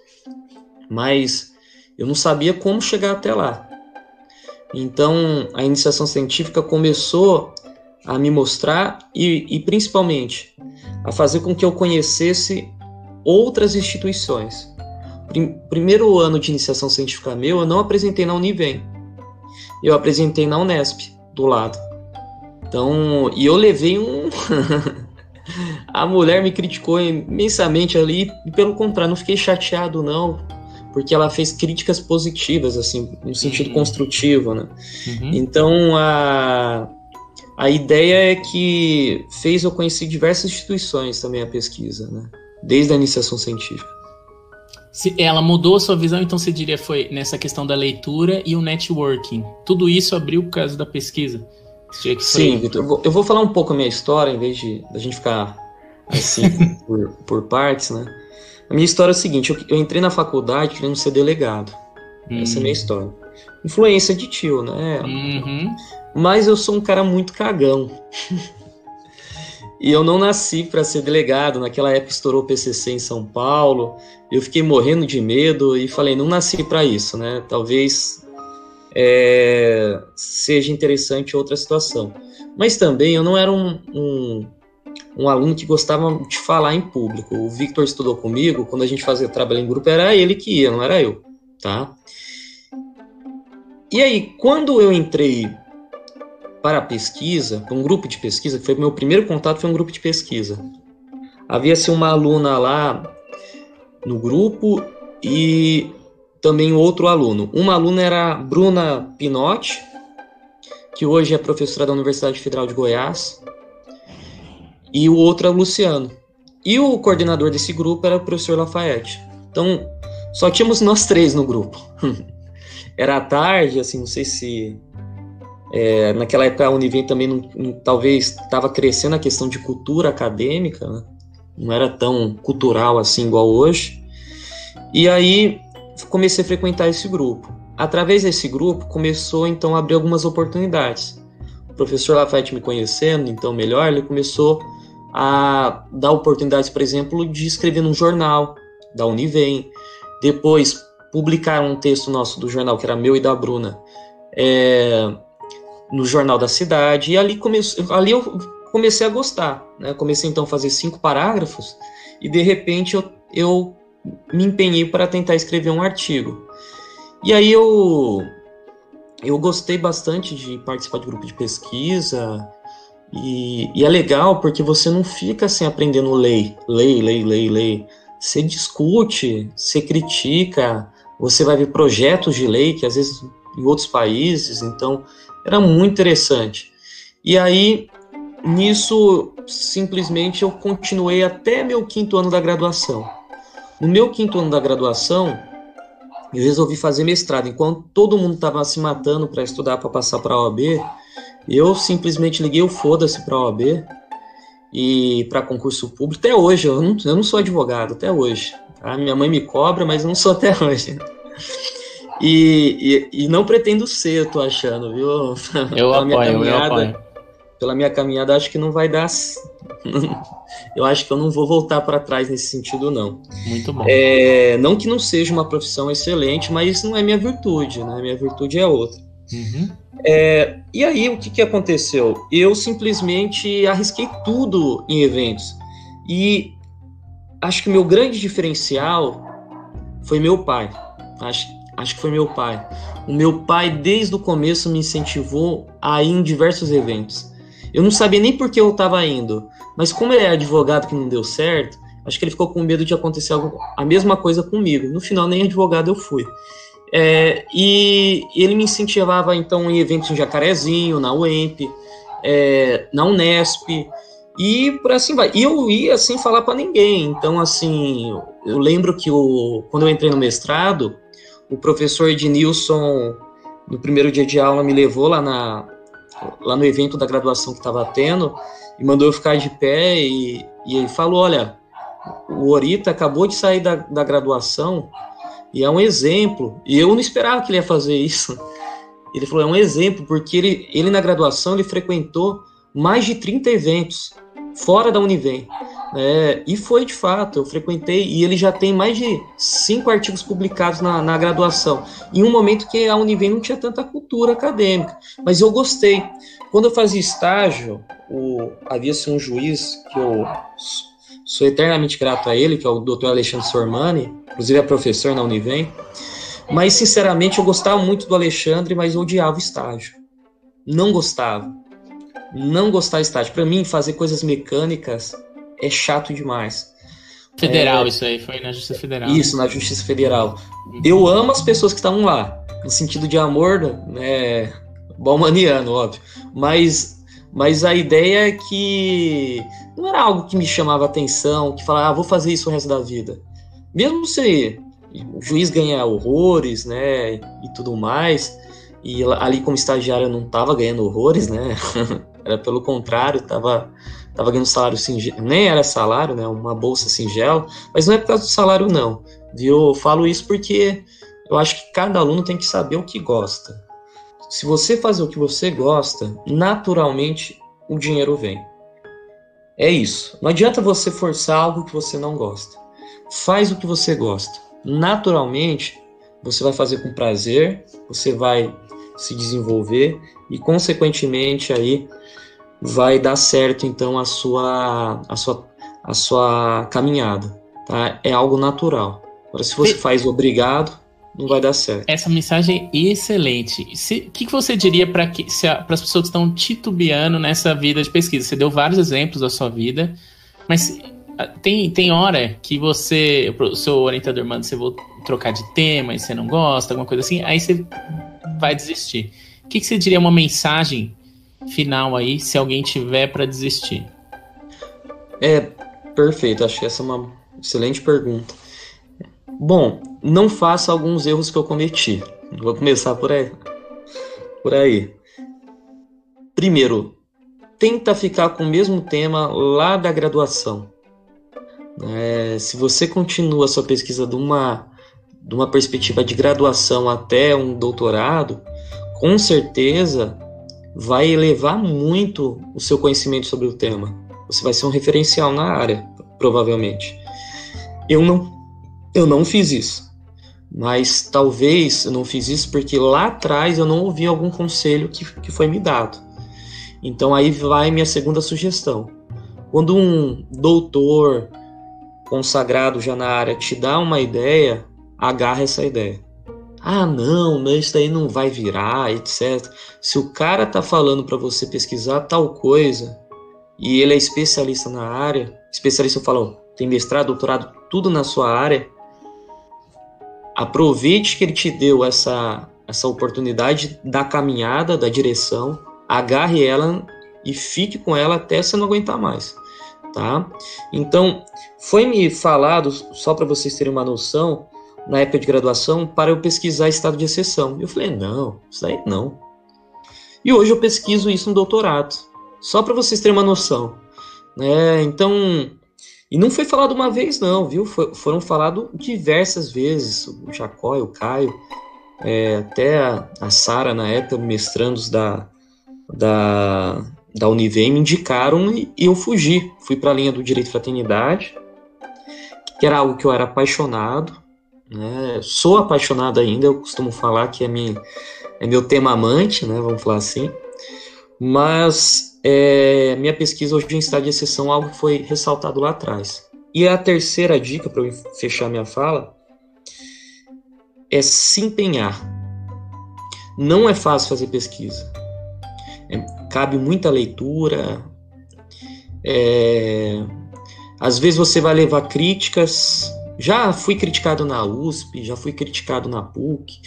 mas eu não sabia como chegar até lá. Então, a iniciação científica começou a me mostrar e, e principalmente a fazer com que eu conhecesse outras instituições. Primeiro ano de iniciação científica meu, eu não apresentei na Univem. Eu apresentei na Unesp, do lado. Então, e eu levei um. <laughs> a mulher me criticou imensamente ali, e pelo contrário, não fiquei chateado, não porque ela fez críticas positivas, assim, no sentido uhum. construtivo, né? Uhum. Então, a, a ideia é que fez eu conhecer diversas instituições também a pesquisa, né? Desde a iniciação científica. Se ela mudou a sua visão, então você diria foi nessa questão da leitura e o networking. Tudo isso abriu por causa da pesquisa. Sim, Vitor. Eu, eu, vou falar um pouco a minha história, em vez de a gente ficar assim <laughs> por, por partes, né? A minha história é o seguinte: eu, eu entrei na faculdade querendo ser delegado. Hum. Essa é a minha história. Influência de tio, né? Uhum. Mas eu sou um cara muito cagão. E eu não nasci para ser delegado. Naquela época estourou o PCC em São Paulo. Eu fiquei morrendo de medo e falei, não nasci para isso, né? Talvez é, seja interessante outra situação. Mas também eu não era um, um, um, aluno que gostava de falar em público. O Victor estudou comigo, quando a gente fazia trabalho em grupo, era ele que ia, não era eu, tá? E aí, quando eu entrei para a pesquisa, para um grupo de pesquisa, que foi meu primeiro contato, foi um grupo de pesquisa. Havia-se uma aluna lá no grupo e também outro aluno. Uma aluna era Bruna Pinotti, que hoje é professora da Universidade Federal de Goiás, e o outro é o Luciano. E o coordenador desse grupo era o professor Lafayette. Então, só tínhamos nós três no grupo. <laughs> era tarde, assim, não sei se é, naquela época a Univem também não, não, talvez estava crescendo a questão de cultura acadêmica, né? não era tão cultural assim igual hoje. E aí comecei a frequentar esse grupo. Através desse grupo começou então a abrir algumas oportunidades. O professor Lafayette me conhecendo então melhor, ele começou a dar oportunidades, por exemplo, de escrever num jornal da Univem. Depois publicaram um texto nosso do jornal que era meu e da Bruna. É, no Jornal da Cidade, e ali, come, ali eu comecei a gostar. Né? Comecei então a fazer cinco parágrafos, e de repente eu, eu me empenhei para tentar escrever um artigo. E aí eu, eu gostei bastante de participar de grupo de pesquisa, e, e é legal porque você não fica assim aprendendo lei, lei, lei, lei, lei. Você discute, você critica, você vai ver projetos de lei que às vezes em outros países, então era muito interessante. E aí, nisso, simplesmente eu continuei até meu quinto ano da graduação. No meu quinto ano da graduação, eu resolvi fazer mestrado. Enquanto todo mundo estava se matando para estudar para passar para a OAB, eu simplesmente liguei o foda-se para a OAB e para concurso público. Até hoje, eu não, eu não sou advogado, até hoje. A minha mãe me cobra, mas eu não sou até hoje. E, e, e, não pretendo ser, eu tô achando, viu? Eu apoio, eu apoio. Pela minha caminhada, acho que não vai dar. <laughs> eu acho que eu não vou voltar para trás nesse sentido, não. Muito bom. É, não que não seja uma profissão excelente, mas isso não é minha virtude, né? Minha virtude é outra. Uhum. É, e aí, o que, que aconteceu? Eu simplesmente arrisquei tudo em eventos. E acho que o meu grande diferencial foi meu pai. Acho acho que foi meu pai. O meu pai, desde o começo, me incentivou a ir em diversos eventos. Eu não sabia nem por que eu estava indo, mas como ele é advogado que não deu certo, acho que ele ficou com medo de acontecer algo, a mesma coisa comigo. No final, nem advogado eu fui. É, e ele me incentivava, então, em eventos em Jacarezinho, na UEMP, é, na Unesp, e por assim vai. E eu ia sem falar para ninguém. Então, assim, eu lembro que o, quando eu entrei no mestrado, o professor Ednilson, no primeiro dia de aula, me levou lá, na, lá no evento da graduação que estava tendo e mandou eu ficar de pé e, e ele falou, olha, o Orita acabou de sair da, da graduação e é um exemplo. E eu não esperava que ele ia fazer isso. Ele falou, é um exemplo, porque ele, ele na graduação ele frequentou mais de 30 eventos fora da Univem. É, e foi de fato, eu frequentei e ele já tem mais de cinco artigos publicados na, na graduação, em um momento que a Univem não tinha tanta cultura acadêmica, mas eu gostei. Quando eu fazia estágio, havia-se um juiz que eu sou eternamente grato a ele, que é o Dr. Alexandre Sormani, inclusive é professor na Univem, mas sinceramente eu gostava muito do Alexandre, mas eu odiava o estágio. Não gostava. Não gostar de estágio. Para mim, fazer coisas mecânicas é chato demais. Federal, é, isso aí, foi na Justiça Federal. Isso, na Justiça Federal. Eu amo as pessoas que estavam lá, no sentido de amor, né, balmaniano, óbvio. Mas, mas a ideia é que não era algo que me chamava atenção, que falava, ah, vou fazer isso o resto da vida. Mesmo se o juiz ganhar horrores, né, e tudo mais, e ali como estagiário eu não estava ganhando horrores, né, <laughs> era pelo contrário, estava tava ganhando salário singelo, nem era salário, né, uma bolsa singela, mas não é por causa do salário não, eu falo isso porque eu acho que cada aluno tem que saber o que gosta. Se você fazer o que você gosta, naturalmente o dinheiro vem. É isso. Não adianta você forçar algo que você não gosta. Faz o que você gosta. Naturalmente, você vai fazer com prazer, você vai se desenvolver e consequentemente aí vai dar certo então a sua a sua a sua caminhada, tá? É algo natural. Agora se você faz obrigado, não vai dar certo. Essa mensagem é excelente. O que, que você diria para as pessoas que estão titubeando nessa vida de pesquisa? Você deu vários exemplos da sua vida, mas ah, tem, tem hora que você, o seu orientador manda você vou trocar de tema e você não gosta, alguma coisa assim, aí você vai desistir. O que, que você diria uma mensagem final aí, se alguém tiver para desistir? É, perfeito. Acho que essa é uma excelente pergunta. Bom, não faça alguns erros que eu cometi. Vou começar por aí. Por aí. Primeiro, tenta ficar com o mesmo tema lá da graduação. É, se você continua sua pesquisa de uma, de uma perspectiva de graduação até um doutorado, com certeza vai elevar muito o seu conhecimento sobre o tema. Você vai ser um referencial na área, provavelmente. Eu não eu não fiz isso. Mas talvez eu não fiz isso porque lá atrás eu não ouvi algum conselho que, que foi me dado. Então aí vai minha segunda sugestão. Quando um doutor consagrado já na área te dá uma ideia, agarra essa ideia. Ah, não, mas isso aí não vai virar, etc. Se o cara tá falando para você pesquisar tal coisa e ele é especialista na área, especialista eu falo, tem mestrado, doutorado, tudo na sua área, aproveite que ele te deu essa, essa oportunidade da caminhada, da direção, agarre ela e fique com ela até você não aguentar mais, tá? Então, foi me falado, só para vocês terem uma noção, na época de graduação, para eu pesquisar estado de exceção. Eu falei, não, isso aí não. E hoje eu pesquiso isso no doutorado, só para vocês terem uma noção. Né? Então, e não foi falado uma vez, não, viu? For, foram falados diversas vezes. O Jacó, o Caio, é, até a, a Sara, na época, mestrandos da, da, da Univem, me indicaram e, e eu fugi. Fui para a linha do Direito Fraternidade, que era algo que eu era apaixonado. Né? Sou apaixonado ainda, eu costumo falar que é, minha, é meu tema amante, né? vamos falar assim. Mas é, minha pesquisa hoje em estado de exceção, algo que foi ressaltado lá atrás. E a terceira dica, para eu fechar minha fala, é se empenhar. Não é fácil fazer pesquisa. É, cabe muita leitura. É, às vezes você vai levar críticas. Já fui criticado na USP, já fui criticado na PUC,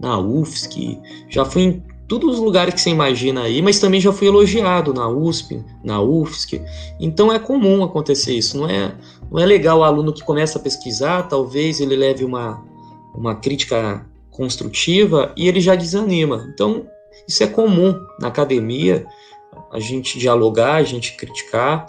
na UFSC, já fui em todos os lugares que você imagina aí, mas também já fui elogiado na USP, na UFSC. Então é comum acontecer isso. Não é, não é legal o aluno que começa a pesquisar, talvez ele leve uma, uma crítica construtiva e ele já desanima. Então isso é comum na academia, a gente dialogar, a gente criticar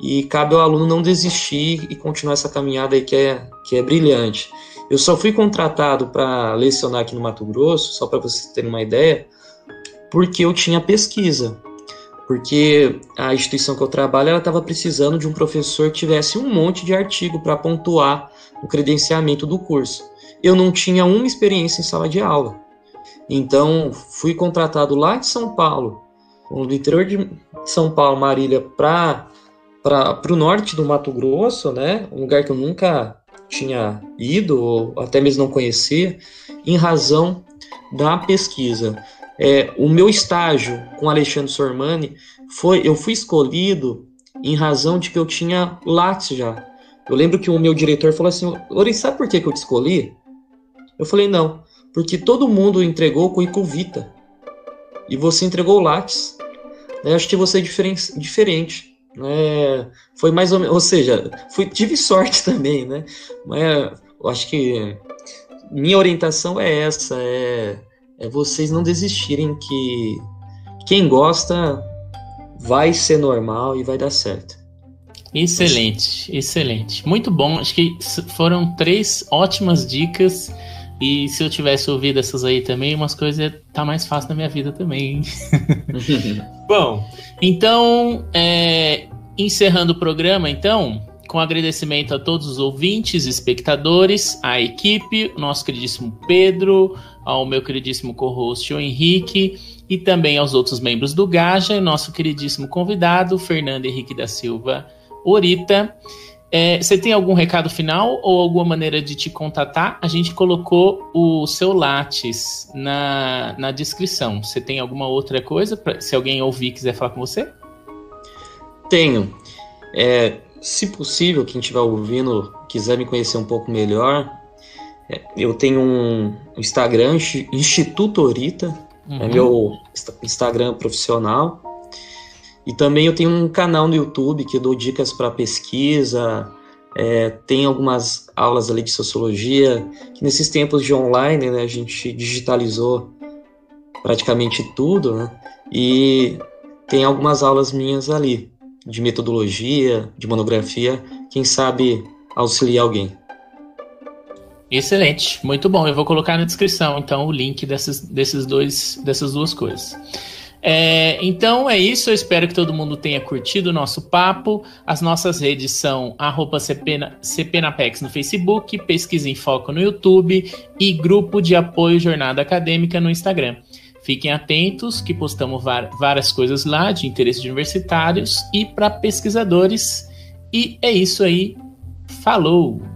e cabe ao aluno não desistir e continuar essa caminhada aí que é, que é brilhante. Eu só fui contratado para lecionar aqui no Mato Grosso, só para vocês terem uma ideia, porque eu tinha pesquisa. Porque a instituição que eu trabalho ela estava precisando de um professor que tivesse um monte de artigo para pontuar o credenciamento do curso. Eu não tinha uma experiência em sala de aula. Então, fui contratado lá de São Paulo, do interior de São Paulo, Marília, para o norte do Mato Grosso, né? Um lugar que eu nunca tinha ido, ou até mesmo não conhecia, em razão da pesquisa. É, o meu estágio com Alexandre Sormani foi, eu fui escolhido em razão de que eu tinha Lattes já. Eu lembro que o meu diretor falou assim: Ori, sabe por que, que eu te escolhi? Eu falei: não, porque todo mundo entregou o currículo Vita e você entregou o. Eu acho que você é diferente. Né? Foi mais ou menos, ou seja, fui, tive sorte <laughs> também, né? Mas eu acho que minha orientação é essa, é, é vocês não desistirem que quem gosta vai ser normal e vai dar certo. Excelente, excelente. Muito bom. Acho que foram três ótimas dicas. E se eu tivesse ouvido essas aí também, umas coisas tá mais fácil na minha vida também. <laughs> bom, então, é, encerrando o programa, então, com agradecimento a todos os ouvintes, espectadores, a equipe, nosso queridíssimo Pedro, ao meu queridíssimo co-host, o Henrique, e também aos outros membros do Gaja, e nosso queridíssimo convidado, Fernando Henrique da Silva Orita. É, você tem algum recado final ou alguma maneira de te contatar? A gente colocou o seu Lattes na, na descrição. Você tem alguma outra coisa? Pra, se alguém ouvir e quiser falar com você? Tenho. É, se possível, quem estiver ouvindo quiser me conhecer um pouco melhor, é, eu tenho um Instagram, Instituto Orita, é uhum. é meu Instagram profissional. E também eu tenho um canal no YouTube que eu dou dicas para pesquisa, é, tem algumas aulas ali de sociologia, que nesses tempos de online, né, a gente digitalizou praticamente tudo, né, e tem algumas aulas minhas ali, de metodologia, de monografia, quem sabe auxiliar alguém. Excelente, muito bom. Eu vou colocar na descrição então o link desses, desses dois, dessas duas coisas. É, então é isso, eu espero que todo mundo tenha curtido o nosso papo. As nossas redes são CPNapex no Facebook, Pesquisa em Foco no YouTube e Grupo de Apoio Jornada Acadêmica no Instagram. Fiquem atentos que postamos várias coisas lá de interesse de universitários e para pesquisadores. E é isso aí. Falou!